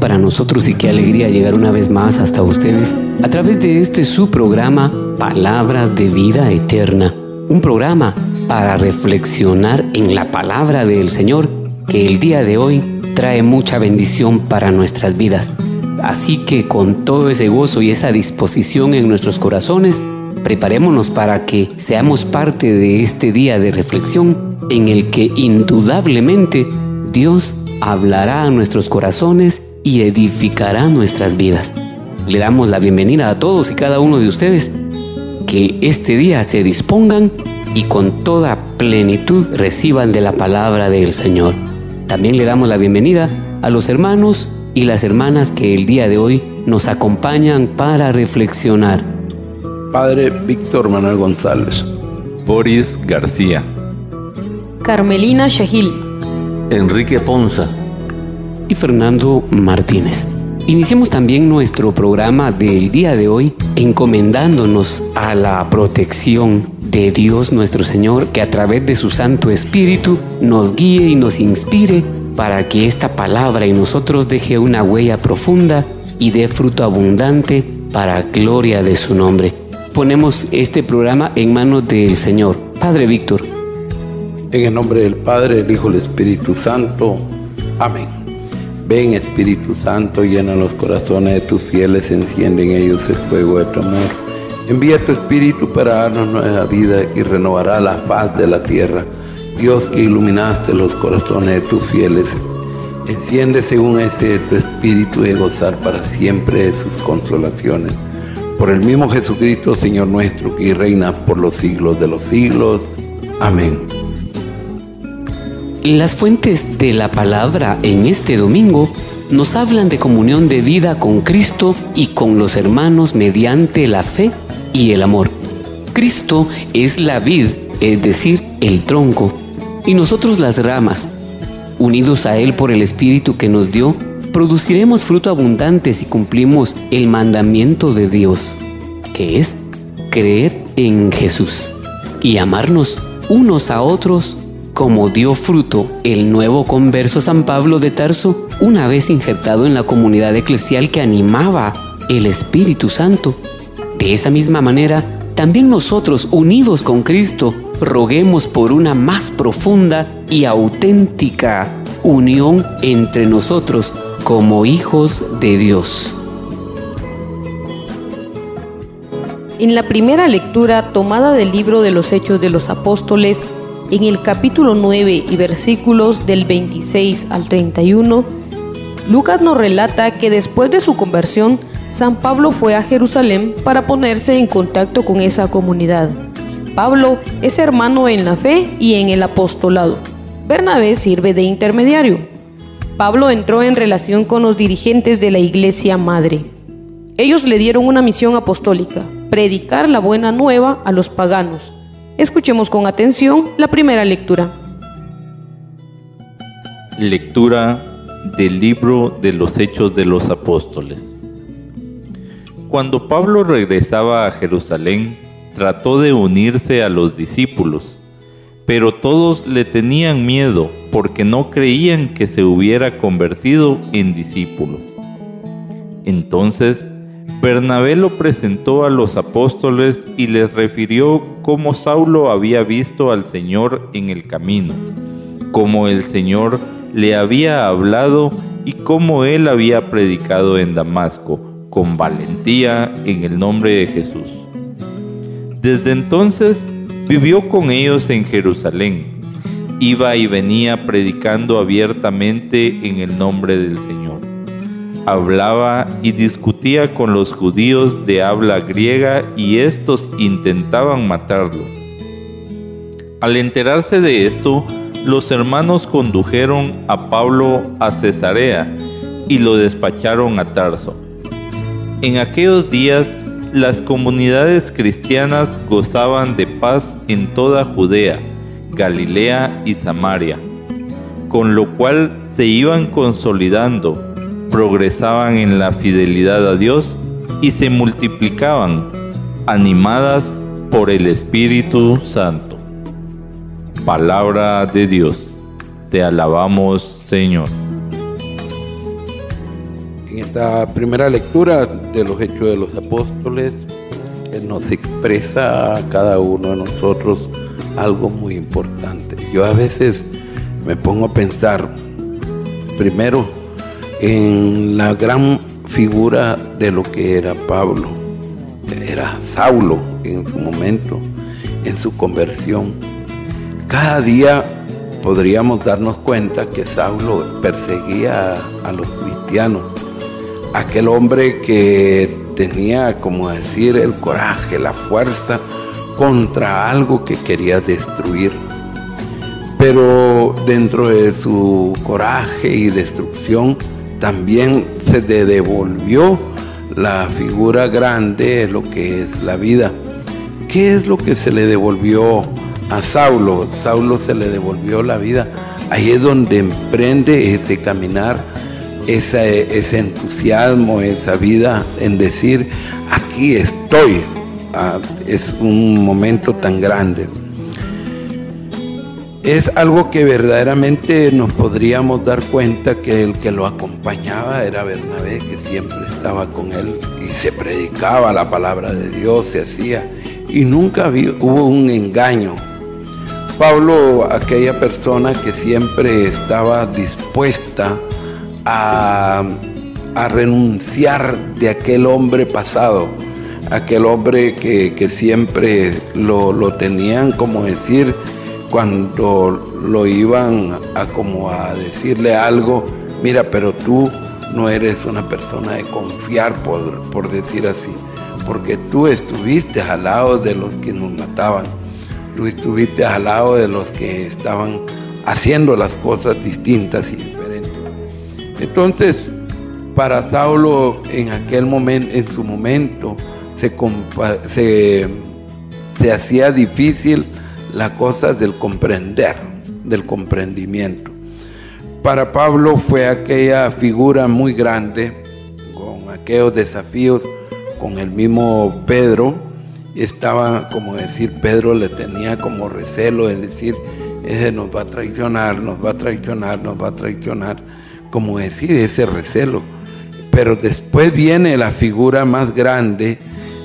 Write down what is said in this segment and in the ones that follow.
Para nosotros y qué alegría llegar una vez más hasta ustedes a través de este su programa Palabras de Vida Eterna. Un programa para reflexionar en la palabra del Señor que el día de hoy trae mucha bendición para nuestras vidas. Así que con todo ese gozo y esa disposición en nuestros corazones, preparémonos para que seamos parte de este día de reflexión en el que indudablemente Dios hablará a nuestros corazones y edificará nuestras vidas. Le damos la bienvenida a todos y cada uno de ustedes que este día se dispongan y con toda plenitud reciban de la palabra del Señor. También le damos la bienvenida a los hermanos y las hermanas que el día de hoy nos acompañan para reflexionar. Padre Víctor Manuel González. Boris García. Carmelina Shahil. Enrique Ponza y Fernando Martínez. Iniciemos también nuestro programa del día de hoy encomendándonos a la protección de Dios nuestro Señor que a través de su Santo Espíritu nos guíe y nos inspire para que esta palabra en nosotros deje una huella profunda y dé fruto abundante para gloria de su nombre. Ponemos este programa en manos del Señor. Padre Víctor. En el nombre del Padre, el Hijo y el Espíritu Santo. Amén. Ven Espíritu Santo, llena los corazones de tus fieles, enciende en ellos el fuego de tu amor. Envía tu Espíritu para darnos nueva vida y renovará la paz de la tierra. Dios que iluminaste los corazones de tus fieles, enciende según ese tu Espíritu de gozar para siempre de sus consolaciones. Por el mismo Jesucristo, Señor nuestro, que reina por los siglos de los siglos. Amén. Las fuentes de la palabra en este domingo nos hablan de comunión de vida con Cristo y con los hermanos mediante la fe y el amor. Cristo es la vid, es decir, el tronco, y nosotros las ramas. Unidos a Él por el Espíritu que nos dio, produciremos fruto abundante si cumplimos el mandamiento de Dios, que es creer en Jesús y amarnos unos a otros como dio fruto el nuevo converso San Pablo de Tarso una vez injertado en la comunidad eclesial que animaba el Espíritu Santo. De esa misma manera, también nosotros, unidos con Cristo, roguemos por una más profunda y auténtica unión entre nosotros como hijos de Dios. En la primera lectura tomada del libro de los Hechos de los Apóstoles, en el capítulo 9 y versículos del 26 al 31, Lucas nos relata que después de su conversión, San Pablo fue a Jerusalén para ponerse en contacto con esa comunidad. Pablo es hermano en la fe y en el apostolado. Bernabé sirve de intermediario. Pablo entró en relación con los dirigentes de la iglesia madre. Ellos le dieron una misión apostólica, predicar la buena nueva a los paganos Escuchemos con atención la primera lectura. Lectura del libro de los Hechos de los Apóstoles. Cuando Pablo regresaba a Jerusalén, trató de unirse a los discípulos, pero todos le tenían miedo porque no creían que se hubiera convertido en discípulo. Entonces Bernabé lo presentó a los apóstoles y les refirió cómo Saulo había visto al Señor en el camino, cómo el Señor le había hablado y cómo él había predicado en Damasco con valentía en el nombre de Jesús. Desde entonces vivió con ellos en Jerusalén. Iba y venía predicando abiertamente en el nombre del Señor. Hablaba y discutía con los judíos de habla griega y estos intentaban matarlo. Al enterarse de esto, los hermanos condujeron a Pablo a Cesarea y lo despacharon a Tarso. En aquellos días las comunidades cristianas gozaban de paz en toda Judea, Galilea y Samaria, con lo cual se iban consolidando, progresaban en la fidelidad a Dios y se multiplicaban, animadas por el Espíritu Santo. Palabra de Dios, te alabamos Señor. En esta primera lectura de los Hechos de los Apóstoles, nos expresa a cada uno de nosotros algo muy importante. Yo a veces me pongo a pensar, primero, en la gran figura de lo que era Pablo. Era Saulo en su momento, en su conversión. Cada día podríamos darnos cuenta que Saulo perseguía a los cristianos aquel hombre que tenía, como decir, el coraje, la fuerza contra algo que quería destruir. Pero dentro de su coraje y destrucción también se le devolvió la figura grande, lo que es la vida. ¿Qué es lo que se le devolvió a Saulo? Saulo se le devolvió la vida. Ahí es donde emprende ese caminar ese entusiasmo, esa vida en decir, aquí estoy. Ah, es un momento tan grande. Es algo que verdaderamente nos podríamos dar cuenta que el que lo acompañaba era Bernabé, que siempre estaba con él y se predicaba la palabra de Dios, se hacía, y nunca hubo un engaño. Pablo, aquella persona que siempre estaba dispuesta a, renunciar de aquel hombre pasado, aquel hombre que, siempre lo, tenían como decir cuando lo iban a como a decirle algo, mira, pero tú no eres una persona de confiar, por, por decir así, porque tú estuviste al lado de los que nos mataban, tú estuviste al lado de los que estaban haciendo las cosas distintas y entonces, para Saulo en aquel momento, en su momento, se, se, hacía difícil la cosa del comprender, del comprendimiento. Para Pablo fue aquella figura muy grande, con aquellos desafíos, con el mismo Pedro, estaba, como decir, Pedro le tenía como recelo de decir, ese nos va a traicionar, nos va a traicionar, nos va a traicionar como decir, ese recelo. Pero después viene la figura más grande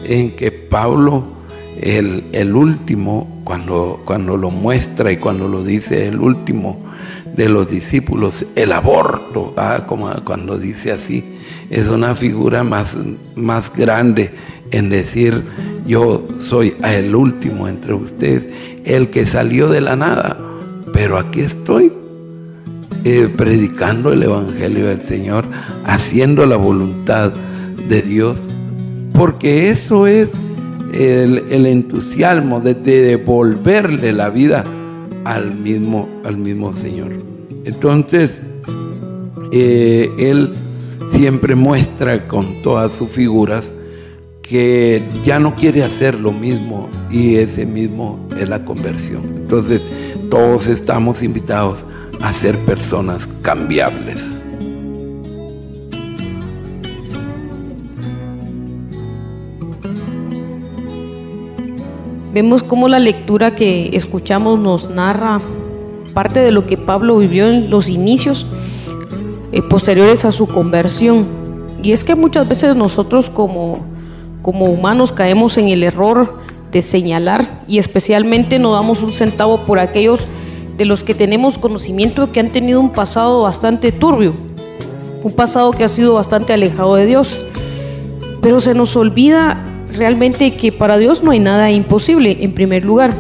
en que Pablo, el, el último, cuando, cuando lo muestra y cuando lo dice el último de los discípulos, el aborto, como cuando dice así, es una figura más, más grande en decir, yo soy el último entre ustedes, el que salió de la nada, pero aquí estoy eh, predicando el Evangelio del Señor, haciendo la voluntad de Dios, porque eso es el, entusiasmo de, devolverle la vida al mismo, al mismo Señor. Entonces, eh, Él siempre muestra con todas sus figuras que ya no quiere hacer lo mismo y ese mismo es la conversión. Entonces, todos estamos invitados a ser personas cambiables. Vemos cómo la lectura que escuchamos nos narra parte de lo que Pablo vivió en los inicios eh, posteriores a su conversión. Y es que muchas veces nosotros como, como humanos caemos en el error de señalar y especialmente no damos un centavo por aquellos de los que tenemos conocimiento que han tenido un pasado bastante turbio, un pasado que ha sido bastante alejado de Dios. Pero se nos olvida realmente que para Dios no hay nada imposible, en primer lugar.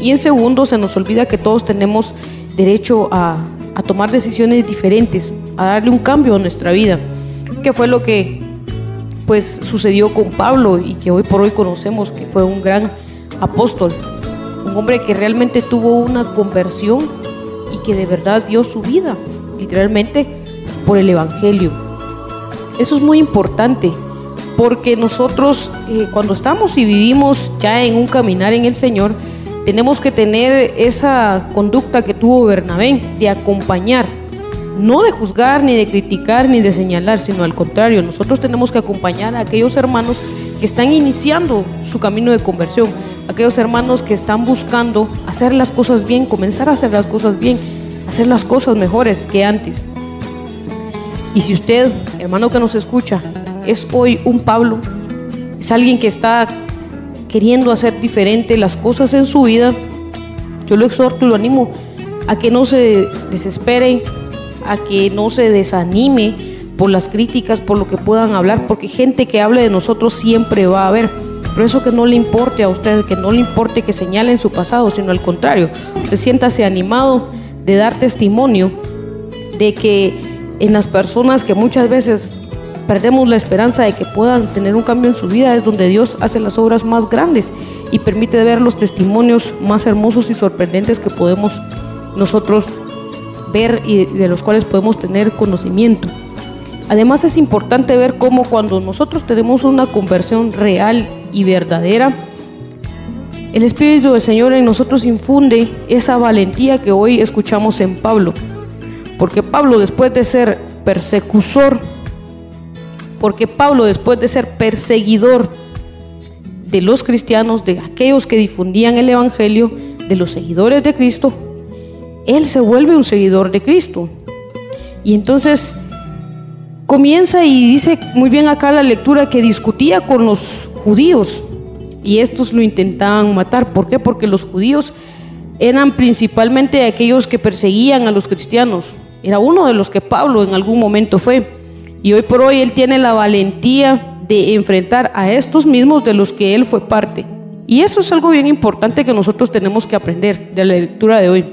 Y en segundo, se nos olvida que todos tenemos derecho a, a tomar decisiones diferentes, a darle un cambio a nuestra vida, que fue lo que pues sucedió con Pablo y que hoy por hoy conocemos que fue un gran apóstol, un hombre que realmente tuvo una conversión y que de verdad dio su vida, literalmente, por el Evangelio. Eso es muy importante, porque nosotros eh, cuando estamos y vivimos ya en un caminar en el Señor, tenemos que tener esa conducta que tuvo Bernabé, de acompañar, no de juzgar, ni de criticar, ni de señalar, sino al contrario, nosotros tenemos que acompañar a aquellos hermanos que están iniciando su camino de conversión, aquellos hermanos que están buscando hacer las cosas bien, comenzar a hacer las cosas bien, hacer las cosas mejores que antes. Y si usted, hermano que nos escucha, es hoy un Pablo, es alguien que está queriendo hacer diferente las cosas en su vida, yo lo exhorto y lo animo a que no se desespere, a que no se desanime por las críticas, por lo que puedan hablar, porque gente que hable de nosotros siempre va a haber. Pero eso que no le importe a usted, que no le importe que señalen su pasado, sino al contrario, usted siéntase animado de dar testimonio de que en las personas que muchas veces perdemos la esperanza de que puedan tener un cambio en su vida, es donde Dios hace las obras más grandes y permite ver los testimonios más hermosos y sorprendentes que podemos nosotros ver y de los cuales podemos tener conocimiento. Además es importante ver cómo cuando nosotros tenemos una conversión real y verdadera, el Espíritu del Señor en nosotros infunde esa valentía que hoy escuchamos en Pablo. Porque Pablo después de ser persecutor, porque Pablo después de ser perseguidor de los cristianos, de aquellos que difundían el Evangelio, de los seguidores de Cristo, él se vuelve un seguidor de Cristo. Y entonces comienza y dice muy bien acá la lectura que discutía con los judíos y estos lo intentaban matar. ¿Por qué? Porque los judíos eran principalmente aquellos que perseguían a los cristianos. Era uno de los que Pablo en algún momento fue. Y hoy por hoy él tiene la valentía de enfrentar a estos mismos de los que él fue parte. Y eso es algo bien importante que nosotros tenemos que aprender de la lectura de hoy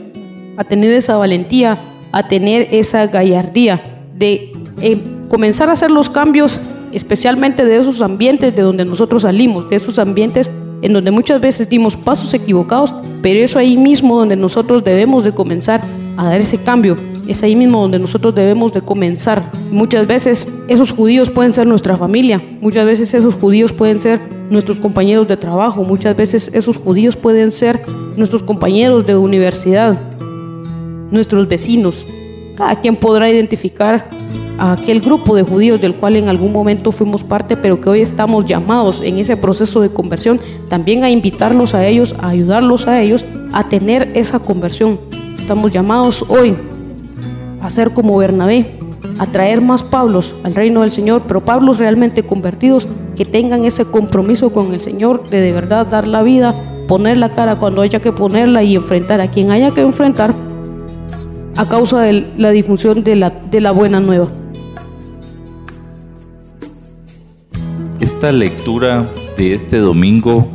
a tener esa valentía, a tener esa gallardía de eh, comenzar a hacer los cambios, especialmente de esos ambientes de donde nosotros salimos, de esos ambientes en donde muchas veces dimos pasos equivocados, pero es ahí mismo donde nosotros debemos de comenzar a dar ese cambio, es ahí mismo donde nosotros debemos de comenzar. Muchas veces esos judíos pueden ser nuestra familia, muchas veces esos judíos pueden ser nuestros compañeros de trabajo, muchas veces esos judíos pueden ser nuestros compañeros de universidad, nuestros vecinos. Cada quien podrá identificar a aquel grupo de judíos del cual en algún momento fuimos parte, pero que hoy estamos llamados en ese proceso de conversión, también a invitarlos a ellos, a ayudarlos a ellos a tener esa conversión. Estamos llamados hoy a ser como Bernabé, a traer más Pablos al reino del Señor, pero Pablos realmente convertidos que tengan ese compromiso con el Señor de de verdad dar la vida, poner la cara cuando haya que ponerla y enfrentar a quien haya que enfrentar a causa de la difusión de la, de la buena nueva. Esta lectura de este domingo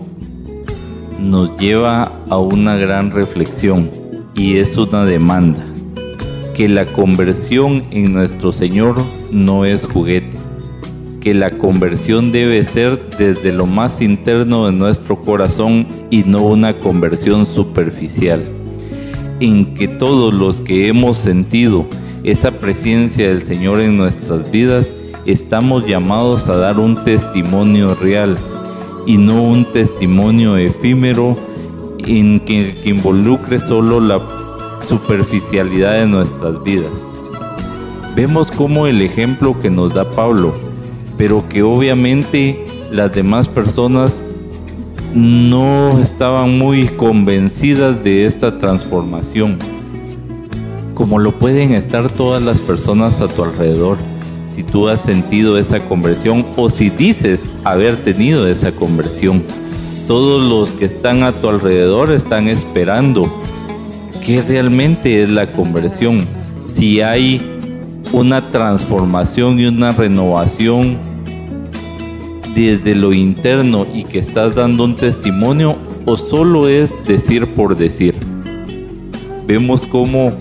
nos lleva a una gran reflexión y es una demanda, que la conversión en nuestro Señor no es juguete, que la conversión debe ser desde lo más interno de nuestro corazón y no una conversión superficial. En que todos los que hemos sentido esa presencia del Señor en nuestras vidas, estamos llamados a dar un testimonio real y no un testimonio efímero en que, que involucre solo la superficialidad de nuestras vidas. Vemos como el ejemplo que nos da Pablo, pero que obviamente las demás personas no estaban muy convencidas de esta transformación, como lo pueden estar todas las personas a tu alrededor. Si tú has sentido esa conversión o si dices haber tenido esa conversión, todos los que están a tu alrededor están esperando qué realmente es la conversión. Si hay una transformación y una renovación desde lo interno y que estás dando un testimonio o solo es decir por decir. Vemos cómo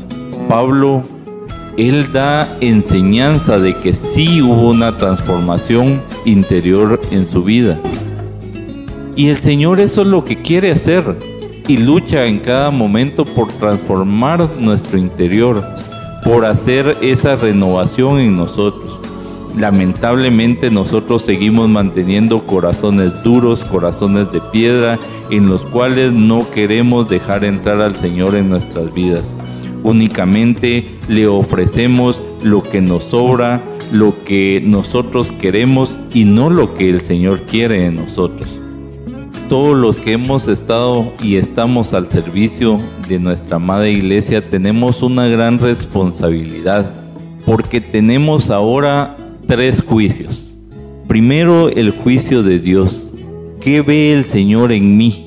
Pablo, él da enseñanza de que sí hubo una transformación interior en su vida. Y el Señor eso es lo que quiere hacer y lucha en cada momento por transformar nuestro interior, por hacer esa renovación en nosotros lamentablemente nosotros seguimos manteniendo corazones duros, corazones de piedra, en los cuales no queremos dejar entrar al Señor en nuestras vidas. Únicamente le ofrecemos lo que nos sobra, lo que nosotros queremos y no lo que el Señor quiere en nosotros. Todos los que hemos estado y estamos al servicio de nuestra amada iglesia tenemos una gran responsabilidad porque tenemos ahora tres juicios. Primero, el juicio de Dios. ¿Qué ve el Señor en mí?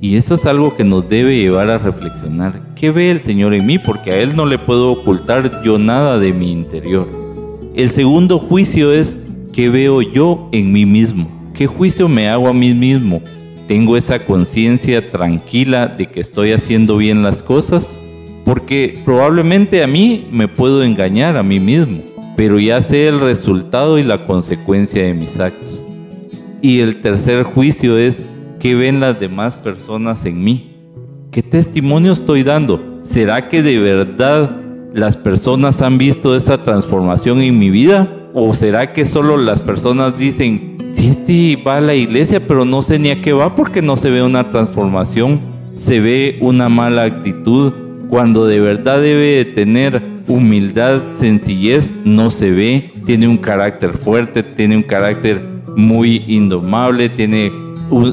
Y eso es algo que nos debe llevar a reflexionar. ¿Qué ve el Señor en mí? Porque a Él no le puedo ocultar yo nada de mi interior. El segundo juicio es, ¿qué veo yo en mí mismo? ¿Qué juicio me hago a mí mismo? ¿Tengo esa conciencia tranquila de que estoy haciendo bien las cosas? Porque probablemente a mí me puedo engañar a mí mismo pero ya sé el resultado y la consecuencia de mis actos. Y el tercer juicio es qué ven las demás personas en mí. ¿Qué testimonio estoy dando? ¿Será que de verdad las personas han visto esa transformación en mi vida? ¿O será que solo las personas dicen, sí, este va a la iglesia, pero no sé ni a qué va porque no se ve una transformación? Se ve una mala actitud cuando de verdad debe de tener humildad, sencillez, no se ve, tiene un carácter fuerte, tiene un carácter muy indomable, tiene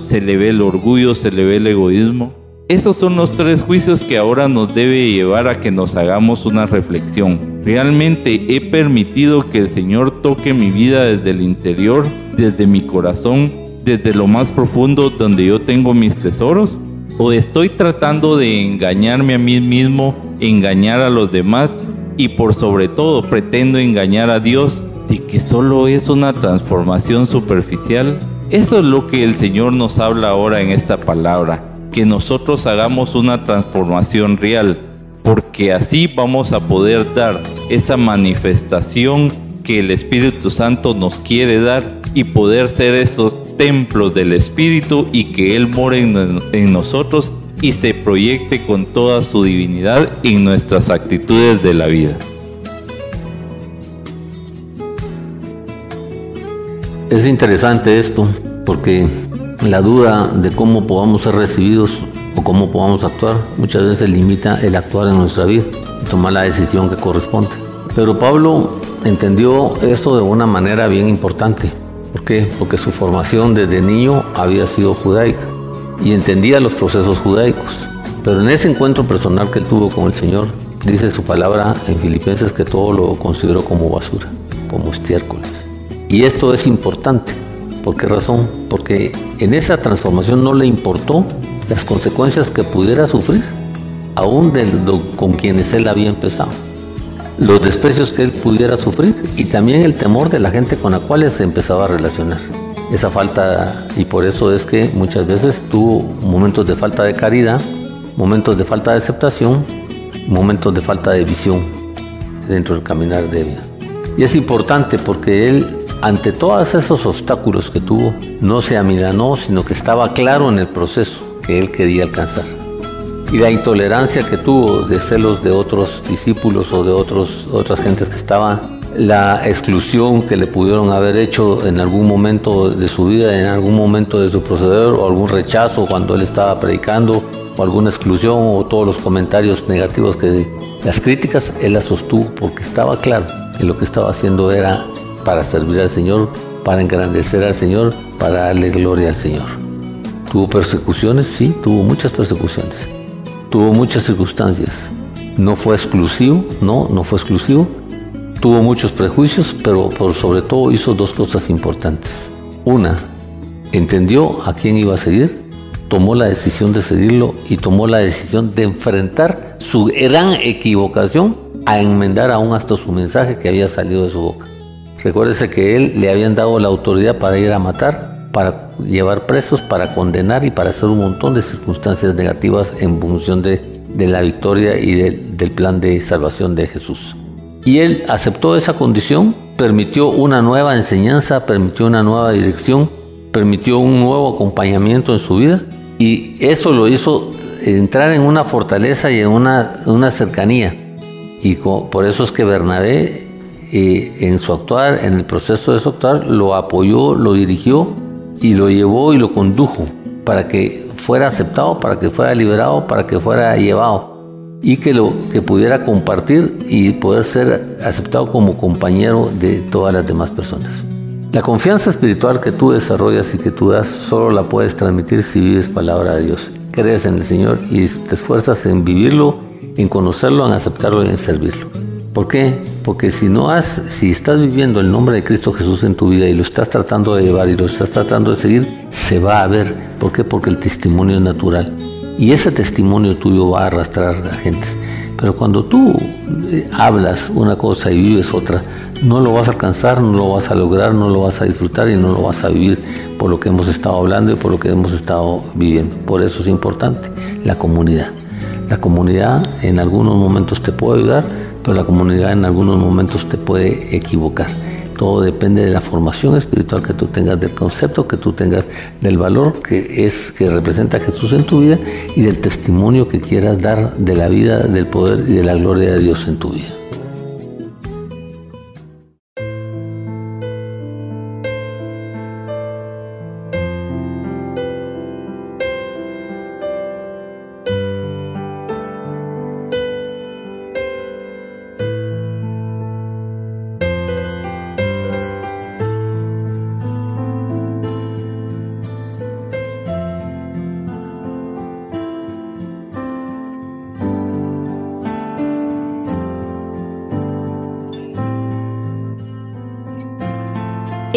se le ve el orgullo, se le ve el egoísmo. Esos son los tres juicios que ahora nos debe llevar a que nos hagamos una reflexión. ¿Realmente he permitido que el Señor toque mi vida desde el interior, desde mi corazón, desde lo más profundo donde yo tengo mis tesoros? ¿O estoy tratando de engañarme a mí mismo, engañar a los demás y por sobre todo pretendo engañar a Dios de que solo es una transformación superficial. Eso es lo que el Señor nos habla ahora en esta palabra, que nosotros hagamos una transformación real, porque así vamos a poder dar esa manifestación que el Espíritu Santo nos quiere dar y poder ser esos templos del Espíritu y que Él more en, en nosotros y se proyecte con toda su divinidad en nuestras actitudes de la vida. Es interesante esto porque la duda de cómo podamos ser recibidos o cómo podamos actuar muchas veces limita el actuar en nuestra vida y tomar la decisión que corresponde. Pero Pablo entendió esto de una manera bien importante. ¿Por qué? Porque su formación desde niño había sido judaica y entendía los procesos judaicos. Pero en ese encuentro personal que él tuvo con el Señor, dice su palabra en Filipenses que todo lo consideró como basura, como estiércoles. Y esto es importante. ¿Por qué razón? Porque en esa transformación no le importó las consecuencias que pudiera sufrir, aún con quienes él había empezado. Los desprecios que él pudiera sufrir y también el temor de la gente con la cual se empezaba a relacionar esa falta y por eso es que muchas veces tuvo momentos de falta de caridad, momentos de falta de aceptación, momentos de falta de visión dentro del caminar de vida. Y es importante porque él, ante todos esos obstáculos que tuvo, no se amilanó, sino que estaba claro en el proceso que él quería alcanzar. Y la intolerancia que tuvo de celos de otros discípulos o de otros, otras gentes que estaban la exclusión que le pudieron haber hecho en algún momento de su vida, en algún momento de su proceder, o algún rechazo cuando él estaba predicando, o alguna exclusión, o todos los comentarios negativos que las críticas, él las sostuvo porque estaba claro que lo que estaba haciendo era para servir al Señor, para engrandecer al Señor, para darle gloria al Señor. Tuvo persecuciones, sí, tuvo muchas persecuciones, tuvo muchas circunstancias. No fue exclusivo, no, no fue exclusivo, Tuvo muchos prejuicios, pero por sobre todo hizo dos cosas importantes. Una, entendió a quién iba a seguir, tomó la decisión de seguirlo y tomó la decisión de enfrentar su gran equivocación a enmendar aún hasta su mensaje que había salido de su boca. Recuérdese que él le habían dado la autoridad para ir a matar, para llevar presos, para condenar y para hacer un montón de circunstancias negativas en función de, la victoria y del plan de salvación de Jesús. Y él aceptó esa condición, permitió una nueva enseñanza, permitió una nueva dirección, permitió un nuevo acompañamiento en su vida y eso lo hizo entrar en una fortaleza y en una, cercanía. Y por eso es que Bernabé eh, en su actuar, en el proceso de su actuar, lo apoyó, lo dirigió y lo llevó y lo condujo para que fuera aceptado, para que fuera liberado, para que fuera llevado y que lo que pudiera compartir y poder ser aceptado como compañero de todas las demás personas. La confianza espiritual que tú desarrollas y que tú das solo la puedes transmitir si vives palabra de Dios. Crees en el Señor y te esfuerzas en vivirlo, en conocerlo, en aceptarlo y en servirlo. ¿Por qué? Porque si no has, si estás viviendo el nombre de Cristo Jesús en tu vida y lo estás tratando de llevar y lo estás tratando de seguir, se va a ver. ¿Por qué? Porque el testimonio es natural. Y ese testimonio tuyo va a arrastrar a gente. Pero cuando tú eh, hablas una cosa y vives otra, no lo vas a alcanzar, no lo vas a lograr, no lo vas a disfrutar y no lo vas a vivir por lo que hemos estado hablando y por lo que hemos estado viviendo. Por eso es importante la comunidad. La comunidad en algunos momentos te puede ayudar, pero la comunidad en algunos momentos te puede equivocar. Todo depende de la formación espiritual que tú tengas, del concepto que tú tengas, del valor que es que representa Jesús en tu vida y del testimonio que quieras dar de la vida, del poder y de la gloria de Dios en tu vida.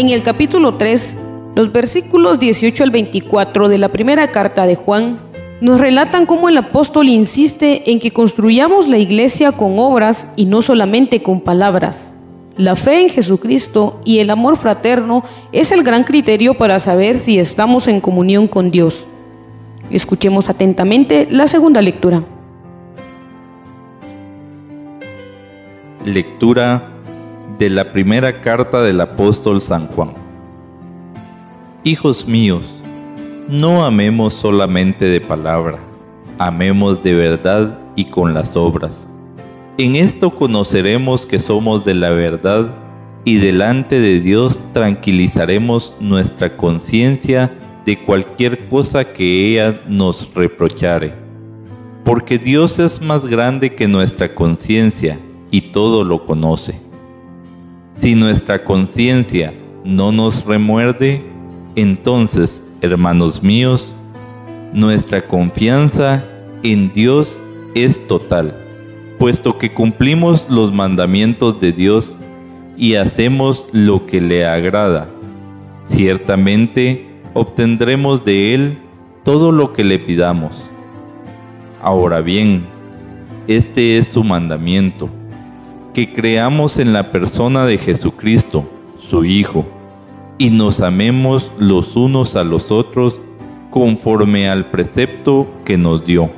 En el capítulo 3, los versículos 18 al 24 de la primera carta de Juan nos relatan cómo el apóstol insiste en que construyamos la iglesia con obras y no solamente con palabras. La fe en Jesucristo y el amor fraterno es el gran criterio para saber si estamos en comunión con Dios. Escuchemos atentamente la segunda lectura. Lectura de la primera carta del apóstol San Juan. Hijos míos, no amemos solamente de palabra, amemos de verdad y con las obras. En esto conoceremos que somos de la verdad y delante de Dios tranquilizaremos nuestra conciencia de cualquier cosa que ella nos reprochare. Porque Dios es más grande que nuestra conciencia y todo lo conoce. Si nuestra conciencia no nos remuerde, entonces, hermanos míos, nuestra confianza en Dios es total, puesto que cumplimos los mandamientos de Dios y hacemos lo que le agrada. Ciertamente obtendremos de Él todo lo que le pidamos. Ahora bien, este es su mandamiento que creamos en la persona de Jesucristo, su Hijo, y nos amemos los unos a los otros conforme al precepto que nos dio.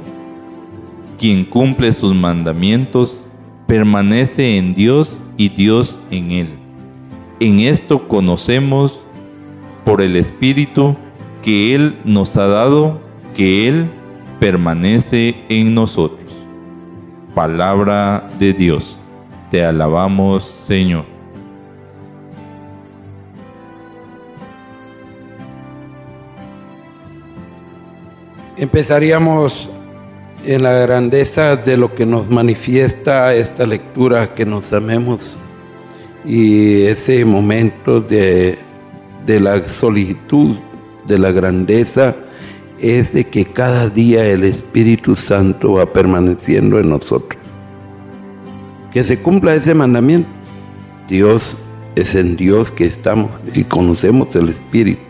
Quien cumple sus mandamientos permanece en Dios y Dios en él. En esto conocemos por el Espíritu que Él nos ha dado, que Él permanece en nosotros. Palabra de Dios. Te alabamos, Señor. Empezaríamos en la grandeza de lo que nos manifiesta esta lectura, que nos amemos y ese momento de, de la solitud, de la grandeza, es de que cada día el Espíritu Santo va permaneciendo en nosotros que se cumpla ese mandamiento. Dios es en Dios que estamos y conocemos el Espíritu.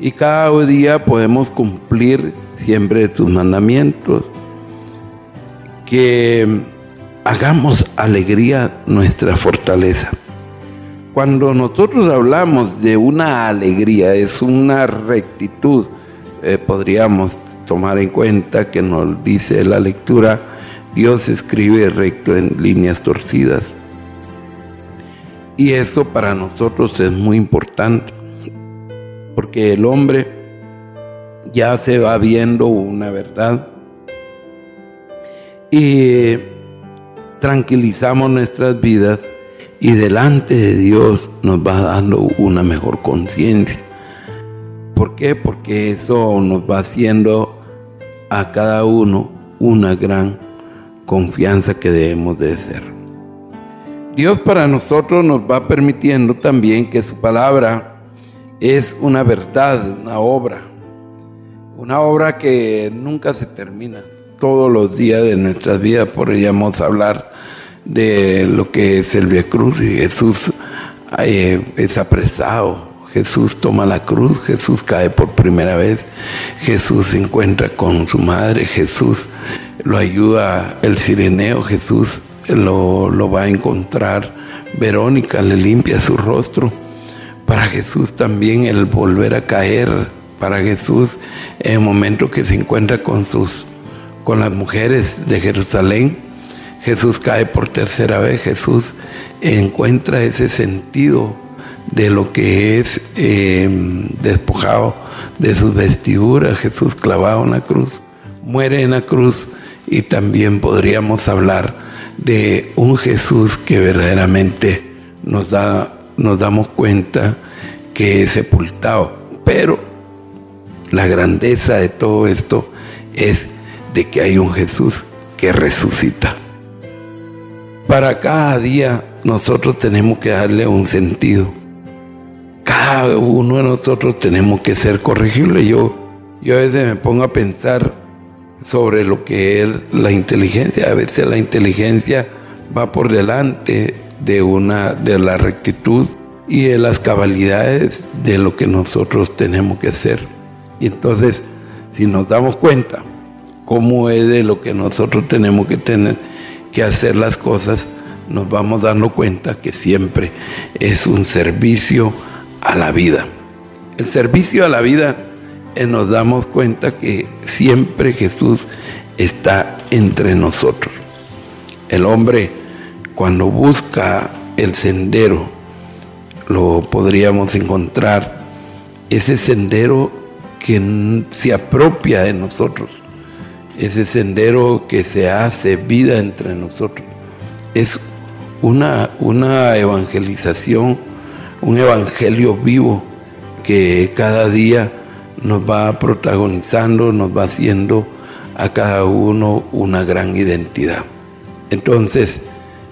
Y cada día podemos cumplir siempre sus mandamientos. Que hagamos alegría nuestra fortaleza. Cuando nosotros hablamos de una alegría, es una rectitud, eh, podríamos tomar en cuenta que nos dice la lectura, Dios escribe recto en líneas torcidas. Y eso para nosotros es muy importante, porque el hombre ya se va viendo una verdad y tranquilizamos nuestras vidas y delante de Dios nos va dando una mejor conciencia. ¿Por qué? Porque eso nos va haciendo a cada uno una gran confianza que debemos de ser. Dios para nosotros nos va permitiendo también que su palabra es una verdad, una obra, una obra que nunca se termina. Todos los días de nuestras vidas podríamos hablar de lo que es el Via Cruz. Jesús es apresado, Jesús toma la cruz, Jesús cae por primera vez, Jesús se encuentra con su madre, Jesús lo ayuda el sireneo, Jesús lo, lo va a encontrar, Verónica le limpia su rostro. Para Jesús también el volver a caer, para Jesús en el momento que se encuentra con sus con las mujeres de Jerusalén, Jesús cae por tercera vez, Jesús encuentra ese sentido de lo que es em, despojado de sus vestiduras, Jesús clavado en la cruz, muere en la cruz y también podríamos hablar de un Jesús que verdaderamente nos, da, nos damos cuenta que es sepultado. Pero la grandeza de todo esto es de que hay un Jesús que resucita. Para cada día nosotros tenemos que darle un sentido. Cada uno de nosotros tenemos que ser corregibles. Yo, yo a veces me pongo a pensar sobre lo que es la inteligencia. A veces la inteligencia va por delante de, una, de la rectitud y de las cabalidades de lo que nosotros tenemos que hacer. Y entonces, si nos damos cuenta cómo es de lo que nosotros tenemos que tener, que hacer las cosas, nos vamos dando cuenta que siempre es un servicio a la vida. El servicio a la vida eh, nos damos cuenta que siempre Jesús está entre nosotros. El hombre cuando busca el sendero, lo podríamos encontrar, ese sendero que se apropia de nosotros ese sendero que se hace vida entre nosotros. Es una, una evangelización, un evangelio vivo que cada día nos va protagonizando, nos va haciendo a cada uno una gran identidad. Entonces,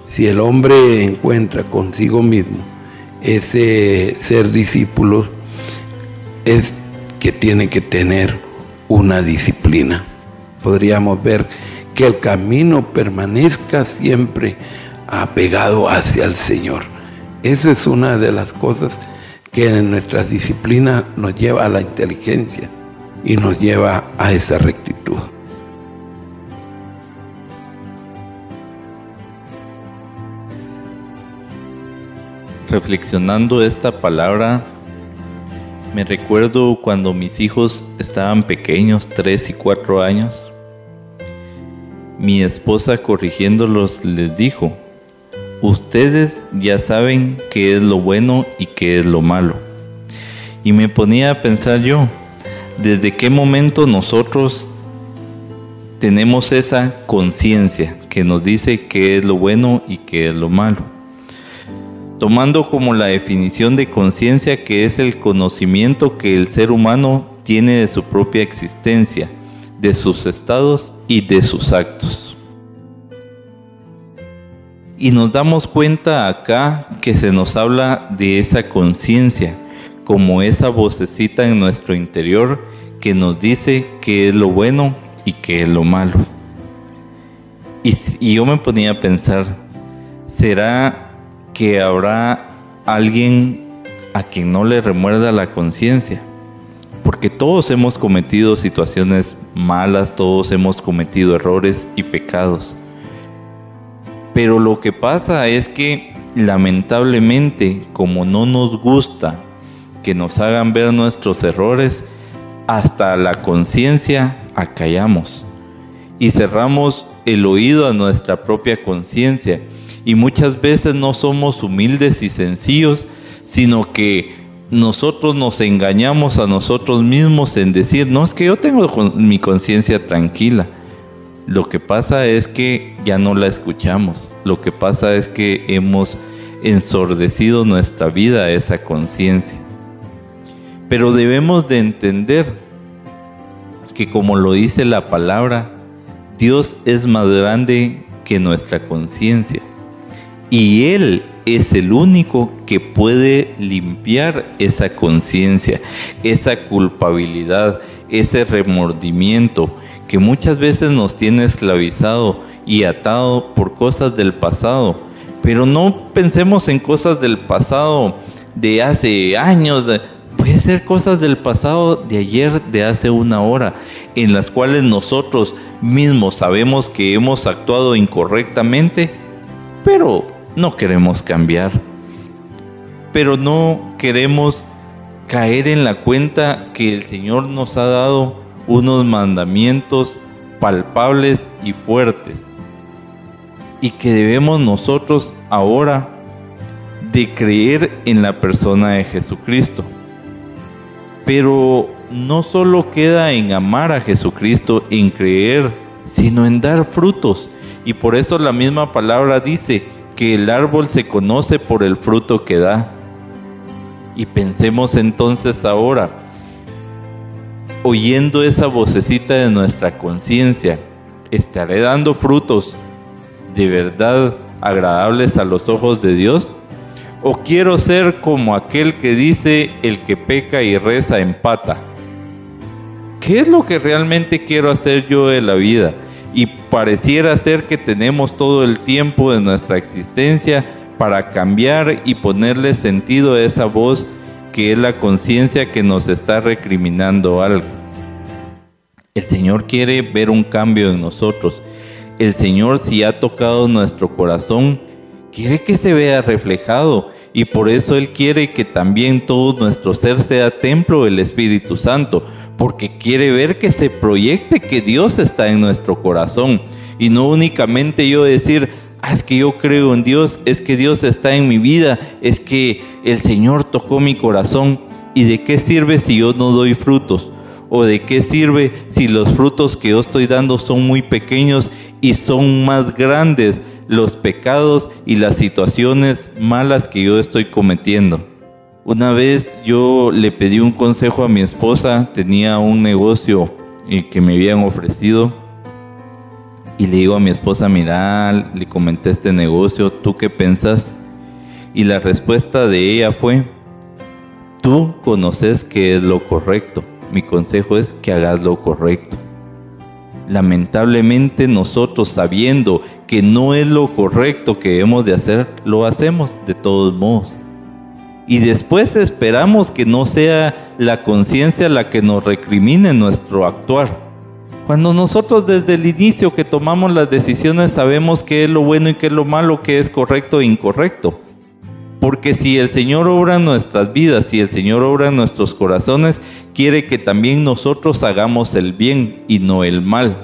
si el hombre encuentra consigo mismo ese ser discípulo, es que tiene que tener una disciplina podríamos ver que el camino permanezca siempre apegado hacia el Señor. Eso es una de las cosas que en nuestra disciplina nos lleva a la inteligencia y nos lleva a esa rectitud. Reflexionando esta palabra, me recuerdo cuando mis hijos estaban pequeños, 3 y 4 años, mi esposa corrigiéndolos les dijo, ustedes ya saben qué es lo bueno y qué es lo malo. Y me ponía a pensar yo, ¿desde qué momento nosotros tenemos esa conciencia que nos dice qué es lo bueno y qué es lo malo? Tomando como la definición de conciencia que es el conocimiento que el ser humano tiene de su propia existencia, de sus estados y de sus actos. Y nos damos cuenta acá que se nos habla de esa conciencia, como esa vocecita en nuestro interior que nos dice qué es lo bueno y qué es lo malo. Y, y yo me ponía a pensar, ¿será que habrá alguien a quien no le remuerda la conciencia? Porque todos hemos cometido situaciones malas, todos hemos cometido errores y pecados. Pero lo que pasa es que lamentablemente, como no nos gusta que nos hagan ver nuestros errores, hasta la conciencia acallamos y cerramos el oído a nuestra propia conciencia. Y muchas veces no somos humildes y sencillos, sino que nosotros nos engañamos a nosotros mismos en decir, no es que yo tengo mi conciencia tranquila. Lo que pasa es que ya no la escuchamos. Lo que pasa es que hemos ensordecido nuestra vida a esa conciencia. Pero debemos de entender que como lo dice la palabra, Dios es más grande que nuestra conciencia. Y Él es el único que puede limpiar esa conciencia, esa culpabilidad, ese remordimiento que muchas veces nos tiene esclavizado y atado por cosas del pasado. Pero no pensemos en cosas del pasado de hace años, puede ser cosas del pasado de ayer, de hace una hora, en las cuales nosotros mismos sabemos que hemos actuado incorrectamente, pero no queremos cambiar. Pero no queremos caer en la cuenta que el Señor nos ha dado unos mandamientos palpables y fuertes y que debemos nosotros ahora de creer en la persona de Jesucristo. Pero no solo queda en amar a Jesucristo, en creer, sino en dar frutos. Y por eso la misma palabra dice que el árbol se conoce por el fruto que da. Y pensemos entonces ahora, oyendo esa vocecita de nuestra conciencia, ¿estaré dando frutos de verdad agradables a los ojos de Dios? ¿O quiero ser como aquel que dice el que peca y reza empata? ¿Qué es lo que realmente quiero hacer yo de la vida? Y pareciera ser que tenemos todo el tiempo de nuestra existencia para cambiar y ponerle sentido a esa voz que es la conciencia que nos está recriminando algo. El Señor quiere ver un cambio en nosotros. El Señor si ha tocado nuestro corazón, quiere que se vea reflejado y por eso Él quiere que también todo nuestro ser sea templo del Espíritu Santo, porque quiere ver que se proyecte que Dios está en nuestro corazón y no únicamente yo decir, ah, es que yo creo en Dios, es que Dios está en mi vida, es que el Señor tocó mi corazón y de qué sirve si yo no doy frutos. ¿O de qué sirve si los frutos que yo estoy dando son muy pequeños y son más grandes los pecados y las situaciones malas que yo estoy cometiendo. Una vez yo le pedí un consejo a mi esposa, tenía un negocio que me habían ofrecido y le digo a mi esposa, mira, le comenté este negocio, ¿tú qué pensas? Y la respuesta de ella fue, tú conoces que es lo correcto, mi consejo es que hagas lo correcto. Lamentablemente nosotros sabiendo que no es lo correcto que debemos de hacer, lo hacemos de todos modos. Y después esperamos que no sea la conciencia la que nos recrimine nuestro actuar. Cuando nosotros desde el inicio que tomamos las decisiones sabemos qué es lo bueno y qué es lo malo, qué es correcto e incorrecto. Porque si el Señor obra en nuestras vidas, si el Señor obra en nuestros corazones, quiere que también nosotros hagamos el bien y no el mal.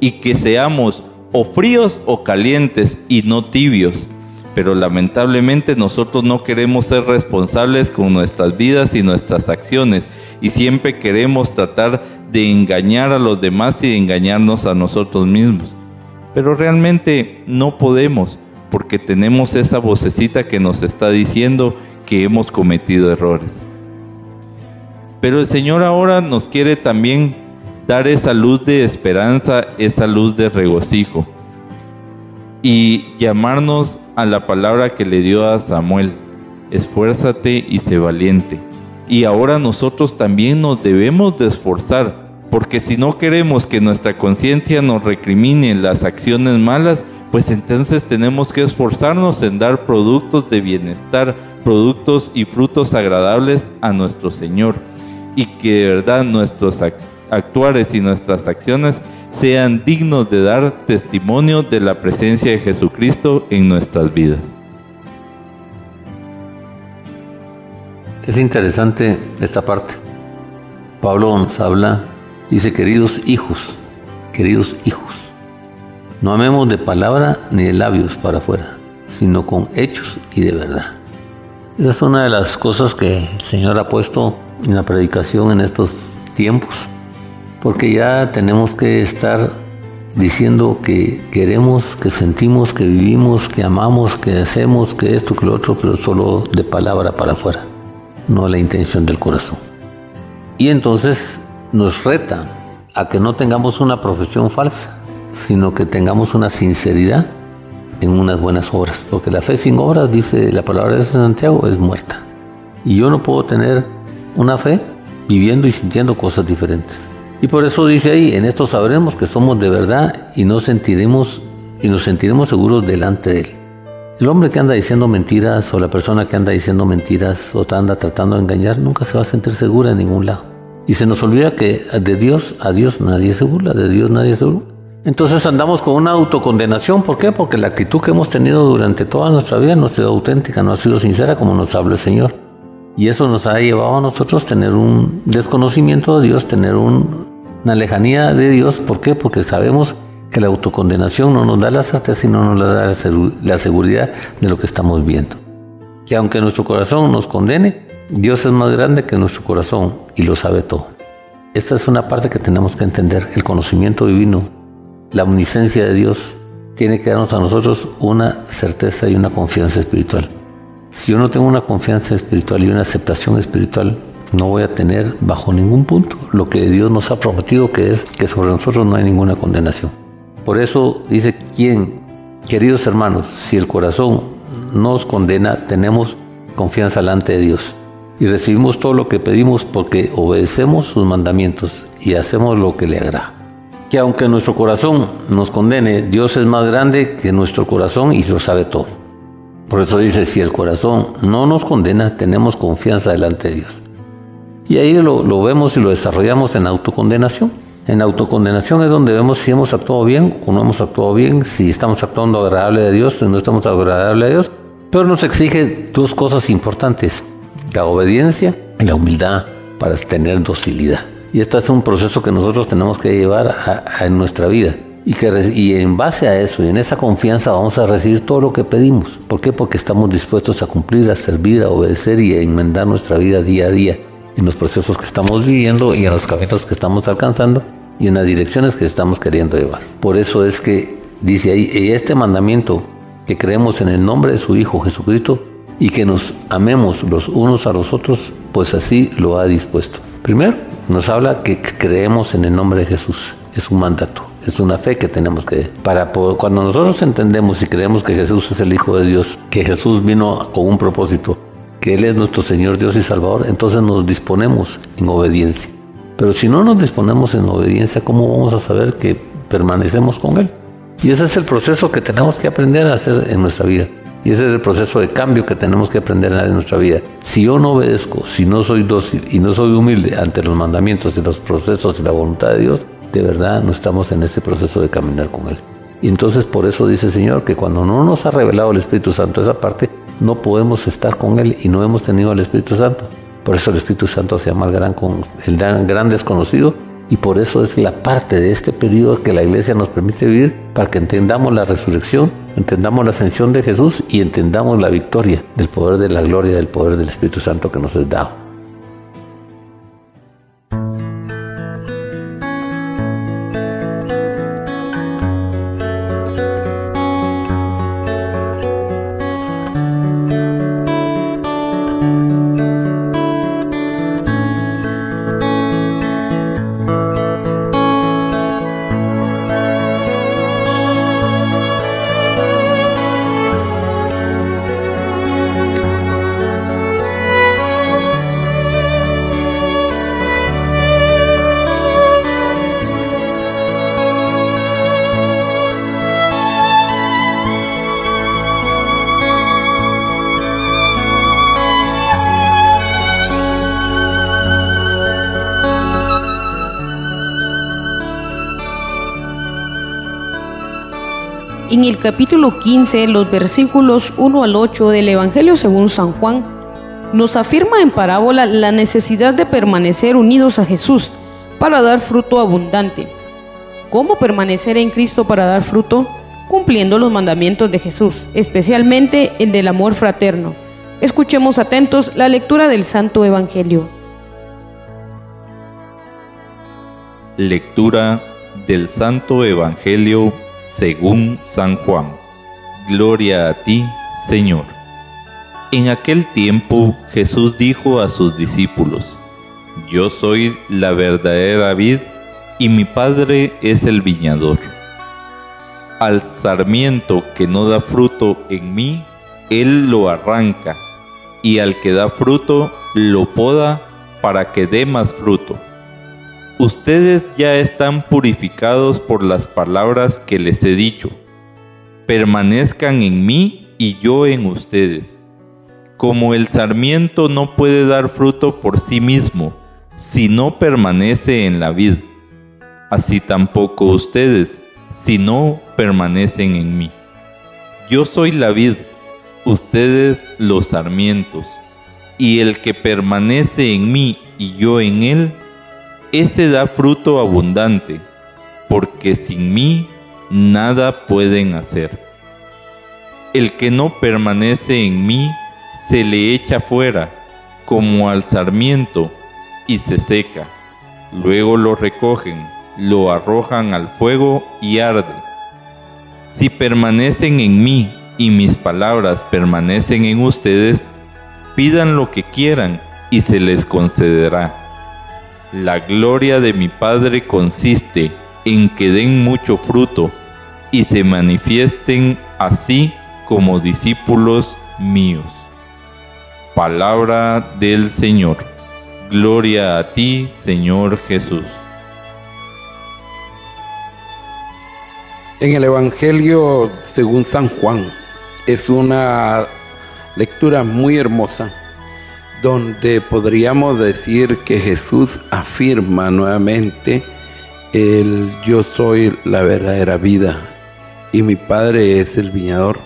Y que seamos o fríos o calientes y no tibios. Pero lamentablemente nosotros no queremos ser responsables con nuestras vidas y nuestras acciones. Y siempre queremos tratar de engañar a los demás y de engañarnos a nosotros mismos. Pero realmente no podemos porque tenemos esa vocecita que nos está diciendo que hemos cometido errores. Pero el Señor ahora nos quiere también dar esa luz de esperanza, esa luz de regocijo y llamarnos a la palabra que le dio a Samuel, esfuérzate y sé valiente. Y ahora nosotros también nos debemos de esforzar, porque si no queremos que nuestra conciencia nos recrimine las acciones malas, pues entonces tenemos que esforzarnos en dar productos de bienestar, productos y frutos agradables a nuestro Señor. Y que de verdad nuestros actuares y nuestras acciones sean dignos de dar testimonio de la presencia de Jesucristo en nuestras vidas. Es interesante esta parte. Pablo nos habla, dice, queridos hijos, queridos hijos, no amemos de palabra ni de labios para afuera, sino con hechos y de verdad. Esa es una de las cosas que el Señor ha puesto en la predicación en estos tiempos, porque ya tenemos que estar diciendo que queremos, que sentimos, que vivimos, que amamos, que hacemos, que esto, que lo otro, pero solo de palabra para afuera, no la intención del corazón. Y entonces nos reta a que no tengamos una profesión falsa, sino que tengamos una sinceridad en unas buenas obras, porque la fe sin obras, dice la palabra de Santiago, es muerta. Y yo no puedo tener una fe viviendo y sintiendo cosas diferentes. Y por eso dice ahí, en esto sabremos que somos de verdad y nos sentiremos y nos sentiremos seguros delante de él. El hombre que anda diciendo mentiras o la persona que anda diciendo mentiras o anda tratando de engañar nunca se va a sentir segura en ningún lado. Y se nos olvida que de Dios a Dios nadie se burla, de Dios nadie se burla. Entonces andamos con una autocondenación. ¿Por qué? Porque la actitud que hemos tenido durante toda nuestra vida no ha sido auténtica, no ha sido sincera como nos habla el Señor. Y eso nos ha llevado a nosotros tener un desconocimiento de Dios, tener una lejanía de Dios. ¿Por qué? Porque sabemos que la autocondenación no nos da la certeza, sino nos da la seguridad de lo que estamos viendo. Que aunque nuestro corazón nos condene, Dios es más grande que nuestro corazón y lo sabe todo. Esta es una parte que tenemos que entender, el conocimiento divino la omnisciencia de Dios tiene que darnos a nosotros una certeza y una confianza espiritual. Si yo no tengo una confianza espiritual y una aceptación espiritual, no voy a tener bajo ningún punto lo que Dios nos ha prometido, que es que sobre nosotros no hay ninguna condenación. Por eso dice, ¿quién, queridos hermanos, si el corazón nos condena, tenemos confianza delante de Dios y recibimos todo lo que pedimos porque obedecemos sus mandamientos y hacemos lo que le agrada que aunque nuestro corazón nos condene, Dios es más grande que nuestro corazón y lo sabe todo. Por eso dice, si el corazón no nos condena, tenemos confianza delante de Dios. Y ahí lo, vemos y lo desarrollamos en autocondenación. En autocondenación es donde vemos si hemos actuado bien o no hemos actuado bien, si estamos actuando agradable a Dios o no estamos agradable a Dios. Pero nos exige dos cosas importantes, la obediencia y la humildad para tener docilidad. Y este es un proceso que nosotros tenemos que llevar a, en nuestra vida. Y, que, y en base a eso y en esa confianza vamos a recibir todo lo que pedimos. ¿Por qué? Porque estamos dispuestos a cumplir, a servir, a obedecer y a enmendar nuestra vida día a día en los procesos que estamos viviendo y en los caminos que estamos alcanzando y en las direcciones que estamos queriendo llevar. Por eso es que dice ahí, este mandamiento que creemos en el nombre de su Hijo Jesucristo y que nos amemos los unos a los otros, pues así lo ha dispuesto. Primero, nos habla que creemos en el nombre de Jesús. Es un mandato, es una fe que tenemos que... Para cuando nosotros entendemos y creemos que Jesús es el Hijo de Dios, que Jesús vino con un propósito, que Él es nuestro Señor Dios y Salvador, entonces nos disponemos en obediencia. Pero si no nos disponemos en obediencia, ¿cómo vamos a saber que permanecemos con Él? Y ese es el proceso que tenemos que aprender a hacer en nuestra vida. Y ese es el proceso de cambio que tenemos que aprender en nuestra vida. Si yo no obedezco, si no soy dócil y no soy humilde ante los mandamientos y los procesos y la voluntad de Dios, de verdad no estamos en ese proceso de caminar con Él. Y entonces por eso dice el Señor que cuando no nos ha revelado el Espíritu Santo esa parte, no podemos estar con Él y no hemos tenido al Espíritu Santo. Por eso el Espíritu Santo se llama el gran, desconocido y por eso es la parte de este periodo que la iglesia nos permite vivir para que entendamos la resurrección, entendamos la ascensión de Jesús y entendamos la victoria del poder de la gloria, del poder del Espíritu Santo que nos es dado. Capítulo 15, los versículos 1 al 8 del Evangelio según San Juan, nos afirma en parábola la necesidad de permanecer unidos a Jesús para dar fruto abundante. ¿Cómo permanecer en Cristo para dar fruto? Cumpliendo los mandamientos de Jesús, especialmente el del amor fraterno. Escuchemos atentos la lectura del Santo Evangelio. Lectura del Santo Evangelio según San Juan. Gloria a ti, Señor. En aquel tiempo Jesús dijo a sus discípulos, Yo soy la verdadera vid y mi Padre es el viñador. Al sarmiento que no da fruto en mí, Él lo arranca, y al que da fruto, lo poda para que dé más fruto. Ustedes ya están purificados por las palabras que les he dicho. Permanezcan en mí y yo en ustedes como el sarmiento no puede dar fruto por sí mismo si no permanece en la vid, así tampoco ustedes si no permanecen en mí. Yo soy la vid, ustedes los sarmientos, y el que permanece en mí y yo en él, ese da fruto abundante, porque sin mí nada pueden hacer. El que no permanece en mí, se le echa fuera como al sarmiento y se seca. Luego lo recogen, lo arrojan al fuego y arde. Si permanecen en mí y mis palabras permanecen en ustedes, pidan lo que quieran y se les concederá. La gloria de mi Padre consiste en que den mucho fruto y se manifiesten así como discípulos míos. Palabra del Señor. Gloria a ti, Señor Jesús. En el Evangelio según San Juan es una lectura muy hermosa donde podríamos decir que Jesús afirma nuevamente el yo soy la verdadera vida y mi Padre es el viñador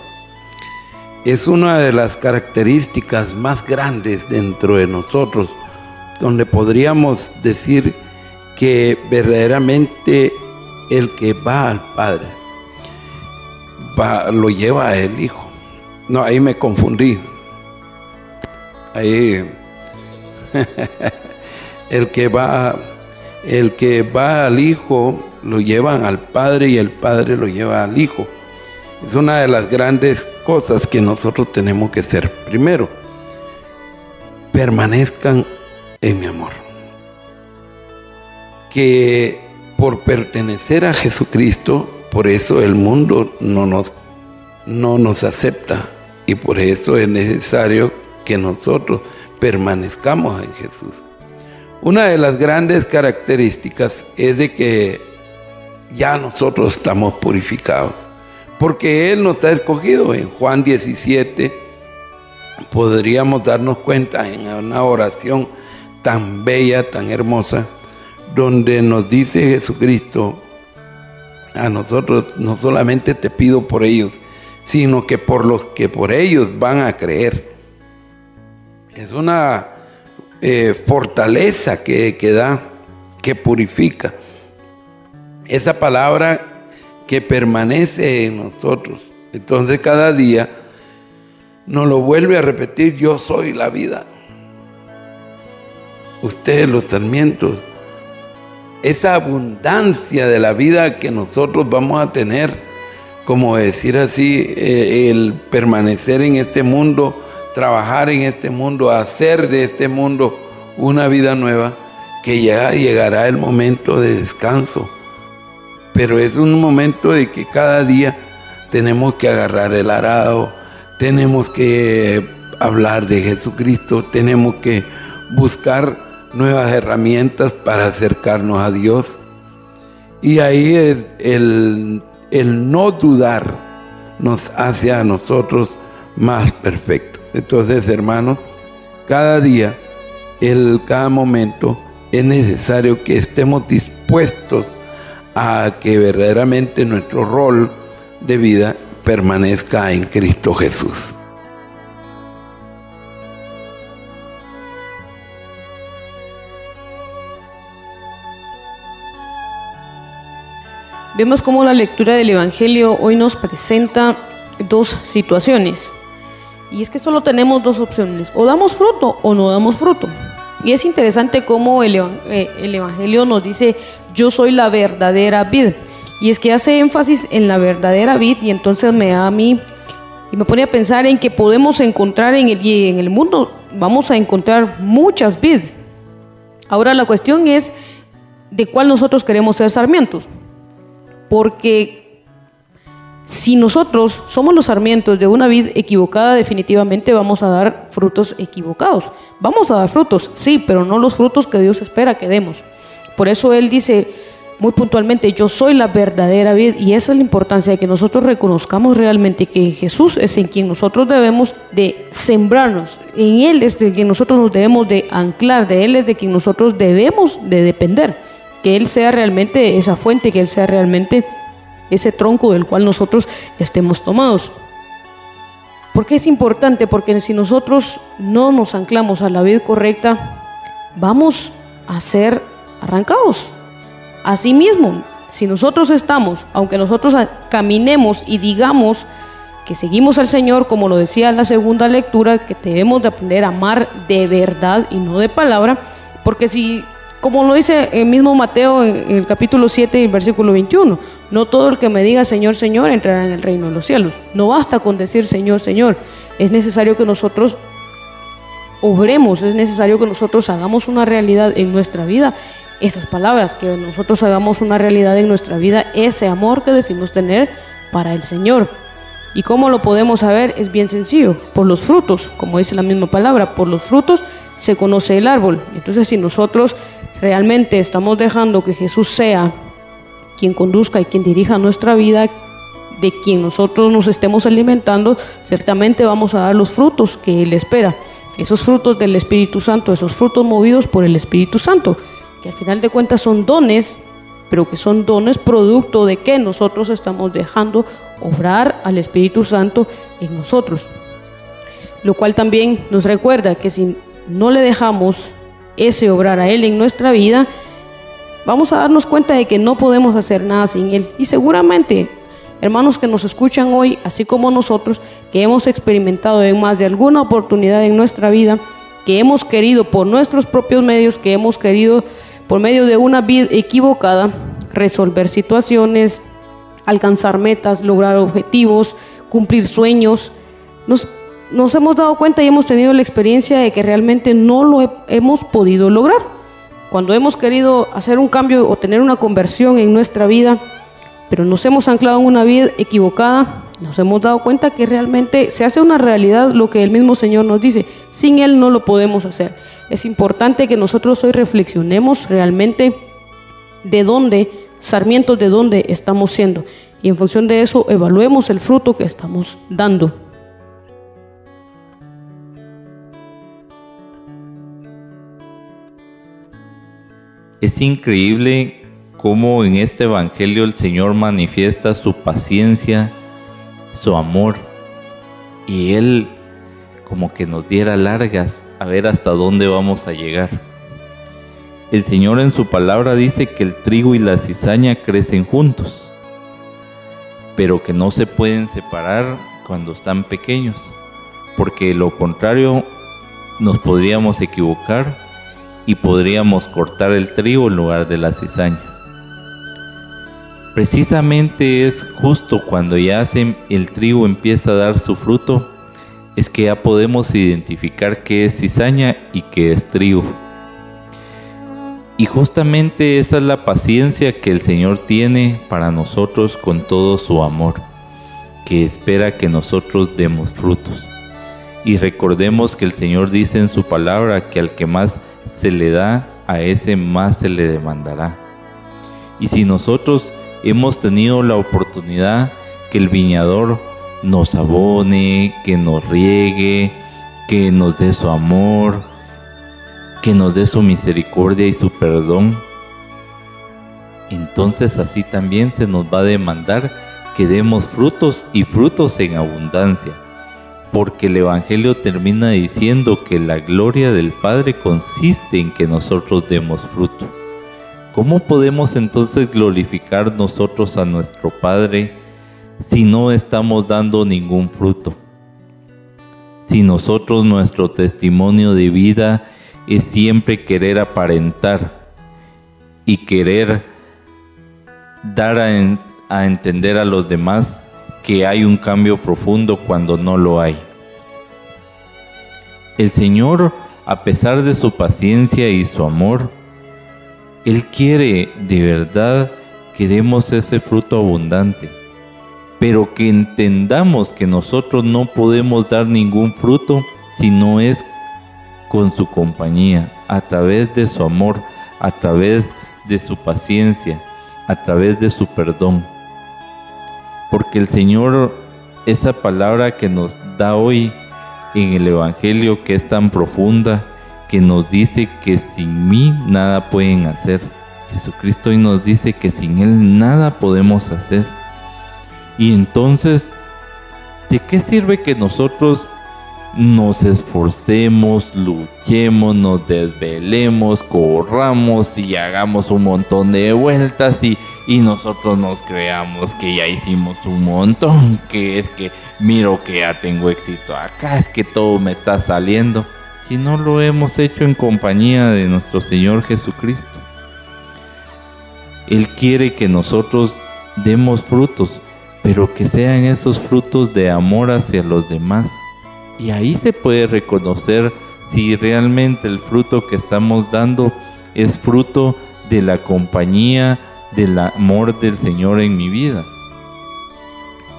es una de las características más grandes dentro de nosotros, donde podríamos decir que verdaderamente el que va al Padre lo lleva el Hijo. No, ahí me confundí. Ahí el que va el que va al Hijo lo llevan al Padre y el Padre lo lleva al Hijo. Es una de las grandes cosas que nosotros tenemos que hacer. Primero, permanezcan en mi amor. Que por pertenecer a Jesucristo, por eso el mundo no nos, no nos acepta y por eso es necesario que nosotros permanezcamos en Jesús. Una de las grandes características es de que ya nosotros estamos purificados porque Él nos ha escogido. En Juan 17 podríamos darnos cuenta en una oración tan bella, tan hermosa, donde nos dice Jesucristo a nosotros, no solamente te pido por ellos, sino que por los que por ellos van a creer. Es una eh, fortaleza que, que da, que purifica. Esa palabra que permanece en nosotros. Entonces cada día nos lo vuelve a repetir, yo soy la vida. Ustedes los sarmientos. Esa abundancia de la vida que nosotros vamos a tener, como decir así, eh, el permanecer en este mundo, trabajar en este mundo, hacer de este mundo una vida nueva, que ya llegará el momento de descanso pero es un momento de que cada día tenemos que agarrar el arado, tenemos que hablar de Jesucristo, tenemos que buscar nuevas herramientas para acercarnos a Dios. Y ahí el, el no dudar nos hace a nosotros más perfectos. Entonces, hermanos, cada día, el, cada momento, es necesario que estemos dispuestos a que verdaderamente nuestro rol de vida permanezca en Cristo Jesús. Vemos cómo la lectura del Evangelio hoy nos presenta dos situaciones. Y es que solo tenemos dos opciones, o damos fruto o no damos fruto. Y es interesante cómo el, eh, el Evangelio nos dice yo soy la verdadera vid. Y es que hace énfasis en la verdadera vid y entonces me da a mí y me pone a pensar en que podemos encontrar en el, en el mundo, vamos a encontrar muchas vid. Ahora la cuestión es de cuál nosotros queremos ser sarmientos. Porque si nosotros somos los sarmientos de una vid equivocada, definitivamente vamos a dar frutos equivocados. Vamos a dar frutos, sí, pero no los frutos que Dios espera que demos. Por eso Él dice, muy puntualmente, yo soy la verdadera vida y esa es la importancia de que nosotros reconozcamos realmente que Jesús es en quien nosotros debemos de sembrarnos, en Él es de quien nosotros nos debemos de anclar, de Él es de quien nosotros debemos de depender, que Él sea realmente esa fuente, que Él sea realmente ese tronco del cual nosotros estemos tomados. ¿Por qué es importante? Porque si nosotros no nos anclamos a la vida correcta, vamos a ser arrancados Asimismo, si nosotros estamos, aunque nosotros caminemos y digamos que seguimos al Señor, como lo decía la segunda lectura, que debemos de aprender a amar de verdad y no de palabra, porque si, como lo dice el mismo Mateo en el capítulo 7 y el versículo 21, no todo el que me diga Señor, Señor entrará en el reino de los cielos. No basta con decir Señor, Señor, es necesario que nosotros obremos, es necesario que nosotros hagamos una realidad en nuestra vida esas palabras, que nosotros hagamos una realidad en nuestra vida, ese amor que decimos tener para el Señor. ¿Y cómo lo podemos saber? Es bien sencillo, por los frutos, como dice la misma palabra, por los frutos se conoce el árbol. Entonces si nosotros realmente estamos dejando que Jesús sea quien conduzca y quien dirija nuestra vida, de quien nosotros nos estemos alimentando, ciertamente vamos a dar los frutos que Él espera. Esos frutos del Espíritu Santo, esos frutos movidos por el Espíritu Santo que al final de cuentas son dones, pero que son dones producto de que nosotros estamos dejando obrar al Espíritu Santo en nosotros. Lo cual también nos recuerda que si no le dejamos ese obrar a Él en nuestra vida, vamos a darnos cuenta de que no podemos hacer nada sin Él. Y seguramente, hermanos que nos escuchan hoy, así como nosotros, que hemos experimentado en más de alguna oportunidad en nuestra vida, que hemos querido por nuestros propios medios, que hemos querido por medio de una vida equivocada, resolver situaciones, alcanzar metas, lograr objetivos, cumplir sueños. Nos, nos hemos dado cuenta y hemos tenido la experiencia de que realmente no lo hemos podido lograr. Cuando hemos querido hacer un cambio o tener una conversión en nuestra vida, pero nos hemos anclado en una vida equivocada, nos hemos dado cuenta que realmente se hace una realidad lo que el mismo Señor nos dice. Sin Él no lo podemos hacer. Es importante que nosotros hoy reflexionemos realmente de dónde, sarmientos de dónde estamos siendo. Y en función de eso evaluemos el fruto que estamos dando. Es increíble cómo en este Evangelio el Señor manifiesta su paciencia, su amor, y Él como que nos diera largas a ver hasta dónde vamos a llegar. El Señor en su palabra dice que el trigo y la cizaña crecen juntos, pero que no se pueden separar cuando están pequeños, porque lo contrario nos podríamos equivocar y podríamos cortar el trigo en lugar de la cizaña. Precisamente es justo cuando ya el trigo empieza a dar su fruto es que ya podemos identificar qué es cizaña y qué es trigo. Y justamente esa es la paciencia que el Señor tiene para nosotros con todo su amor, que espera que nosotros demos frutos. Y recordemos que el Señor dice en su palabra que al que más se le da, a ese más se le demandará. Y si nosotros hemos tenido la oportunidad que el viñador nos abone, que nos riegue, que nos dé su amor, que nos dé su misericordia y su perdón, entonces así también se nos va a demandar que demos frutos y frutos en abundancia, porque el Evangelio termina diciendo que la gloria del Padre consiste en que nosotros demos fruto, ¿cómo podemos entonces glorificar nosotros a nuestro Padre si no estamos dando ningún fruto? Si nosotros nuestro testimonio de vida es siempre querer aparentar y querer dar a, a entender a los demás que hay un cambio profundo cuando no lo hay. El Señor, a pesar de su paciencia y su amor, Él quiere de verdad que demos ese fruto abundante, pero que entendamos que nosotros no podemos dar ningún fruto si no es con su compañía, a través de su amor, a través de su paciencia, a través de su perdón. Porque el Señor, esa palabra que nos da hoy en el Evangelio que es tan profunda, que nos dice que sin mí nada pueden hacer. Jesucristo hoy nos dice que sin Él nada podemos hacer. Y entonces, ¿de qué sirve que nosotros nos esforcemos, luchemos, nos desvelemos, corramos y hagamos un montón de vueltas y, y, nosotros nos creamos que ya hicimos un montón, que es que miro que ya tengo éxito acá, es que todo me está saliendo, si no lo hemos hecho en compañía de nuestro Señor Jesucristo. Él quiere que nosotros demos frutos, pero que sean esos frutos de amor hacia los demás y ahí se puede reconocer si realmente el fruto que estamos dando es fruto de la compañía, del amor del Señor en mi vida.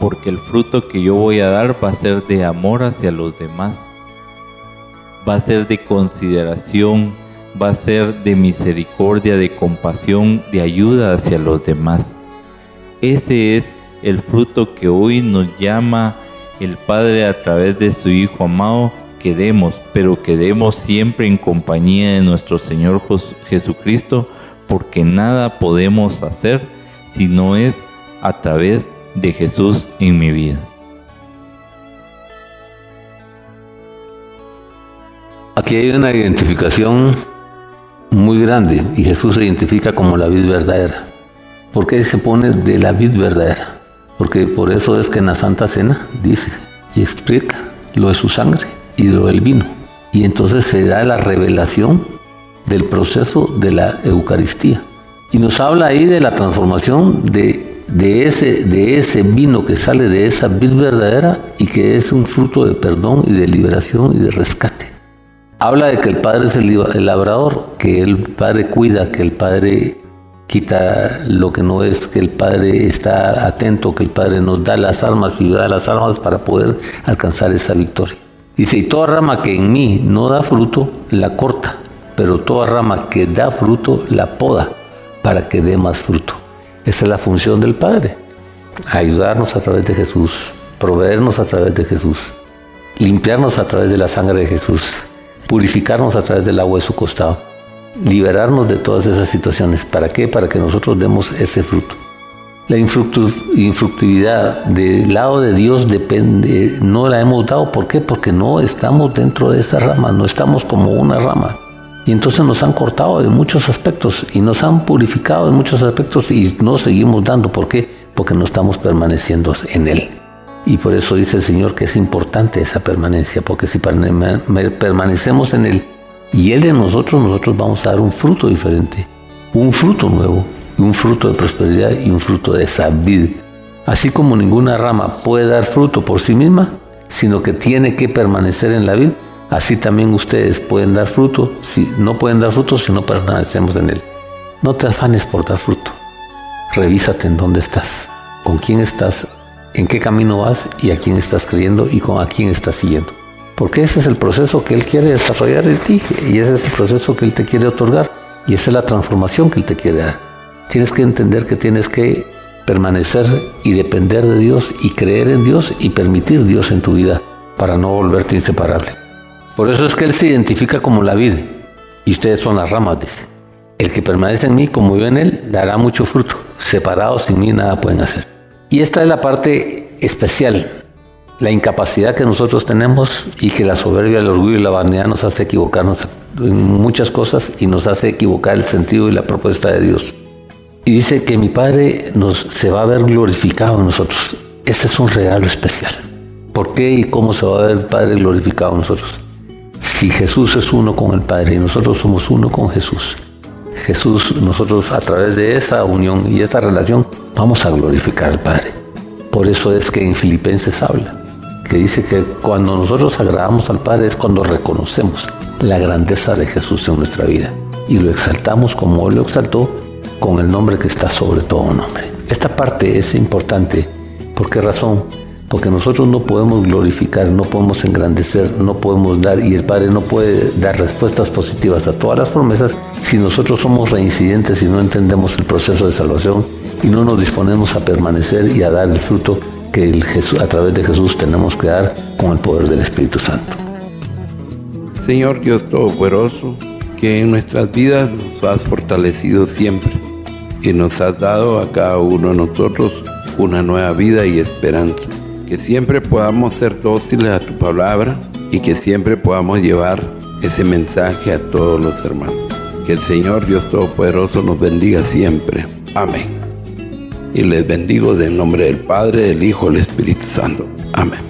Porque el fruto que yo voy a dar va a ser de amor hacia los demás. Va a ser de consideración, va a ser de misericordia, de compasión, de ayuda hacia los demás. Ese es el fruto que hoy nos llama el Padre a través de su Hijo amado, quedemos, pero quedemos siempre en compañía de nuestro Señor Jesucristo, porque nada podemos hacer si no es a través de Jesús en mi vida. Aquí hay una identificación muy grande y Jesús se identifica como la vid verdadera. ¿Por qué se pone de la vid verdadera? Porque por eso es que en la Santa Cena dice y explica lo de su sangre y lo del vino. Y entonces se da la revelación del proceso de la Eucaristía. Y nos habla ahí de la transformación de, de, ese, de ese vino que sale de esa vid verdadera y que es un fruto de perdón y de liberación y de rescate. Habla de que el Padre es el, el labrador, que el Padre cuida, que el Padre quita lo que no es, que el Padre está atento, que el Padre nos da las armas y da las armas para poder alcanzar esa victoria. Dice, y toda rama que en mí no da fruto, la corta, pero toda rama que da fruto, la poda para que dé más fruto. Esa es la función del Padre, ayudarnos a través de Jesús, proveernos a través de Jesús, limpiarnos a través de la sangre de Jesús, purificarnos a través del agua de su costado liberarnos de todas esas situaciones. ¿Para qué? Para que nosotros demos ese fruto. La infructividad del lado de Dios depende, no la hemos dado. ¿Por qué? Porque no estamos dentro de esa rama, no estamos como una rama. Y entonces nos han cortado en muchos aspectos y nos han purificado en muchos aspectos y no seguimos dando. ¿Por qué? Porque no estamos permaneciendo en Él. Y por eso dice el Señor que es importante esa permanencia, porque si permanecemos en Él, y Él de nosotros, nosotros vamos a dar un fruto diferente, un fruto nuevo, un fruto de prosperidad y un fruto de sabiduría. Así como ninguna rama puede dar fruto por sí misma, sino que tiene que permanecer en la vid, así también ustedes pueden dar fruto, si no pueden dar fruto si no permanecemos en él. No te afanes por dar fruto. Revísate en dónde estás, con quién estás, en qué camino vas y a quién estás creyendo y con a quién estás siguiendo porque ese es el proceso que Él quiere desarrollar en ti y ese es el proceso que Él te quiere otorgar y esa es la transformación que Él te quiere dar. Tienes que entender que tienes que permanecer y depender de Dios y creer en Dios y permitir Dios en tu vida para no volverte inseparable. Por eso es que Él se identifica como la vida y ustedes son las ramas, dice. El que permanece en mí como yo en Él dará mucho fruto. Separados sin mí nada pueden hacer. Y esta es la parte especial la incapacidad que nosotros tenemos y que la soberbia, el orgullo y la vanidad nos hace equivocarnos en muchas cosas y nos hace equivocar el sentido y la propuesta de Dios. Y dice que mi Padre nos, se va a ver glorificado en nosotros. Este es un regalo especial. ¿Por qué y cómo se va a ver el Padre glorificado en nosotros? Si Jesús es uno con el Padre y nosotros somos uno con Jesús, Jesús, nosotros a través de esa unión y esa relación vamos a glorificar al Padre. Por eso es que en Filipenses habla, que dice que cuando nosotros agradamos al Padre es cuando reconocemos la grandeza de Jesús en nuestra vida y lo exaltamos como Él lo exaltó con el nombre que está sobre todo nombre. Esta parte es importante. ¿Por qué razón? porque nosotros no podemos glorificar, no podemos engrandecer, no podemos dar y el Padre no puede dar respuestas positivas a todas las promesas si nosotros somos reincidentes y no entendemos el proceso de salvación y no nos disponemos a permanecer y a dar el fruto que el Jesús, a través de Jesús tenemos que dar con el poder del Espíritu Santo. Señor Dios Todopoderoso, que en nuestras vidas nos has fortalecido siempre y nos has dado a cada uno de nosotros una nueva vida y esperanza que siempre podamos ser dóciles a tu palabra y que siempre podamos llevar ese mensaje a todos los hermanos. Que el Señor Dios Todopoderoso nos bendiga siempre. Amén. Y les bendigo del nombre del Padre, del Hijo, del Espíritu Santo. Amén.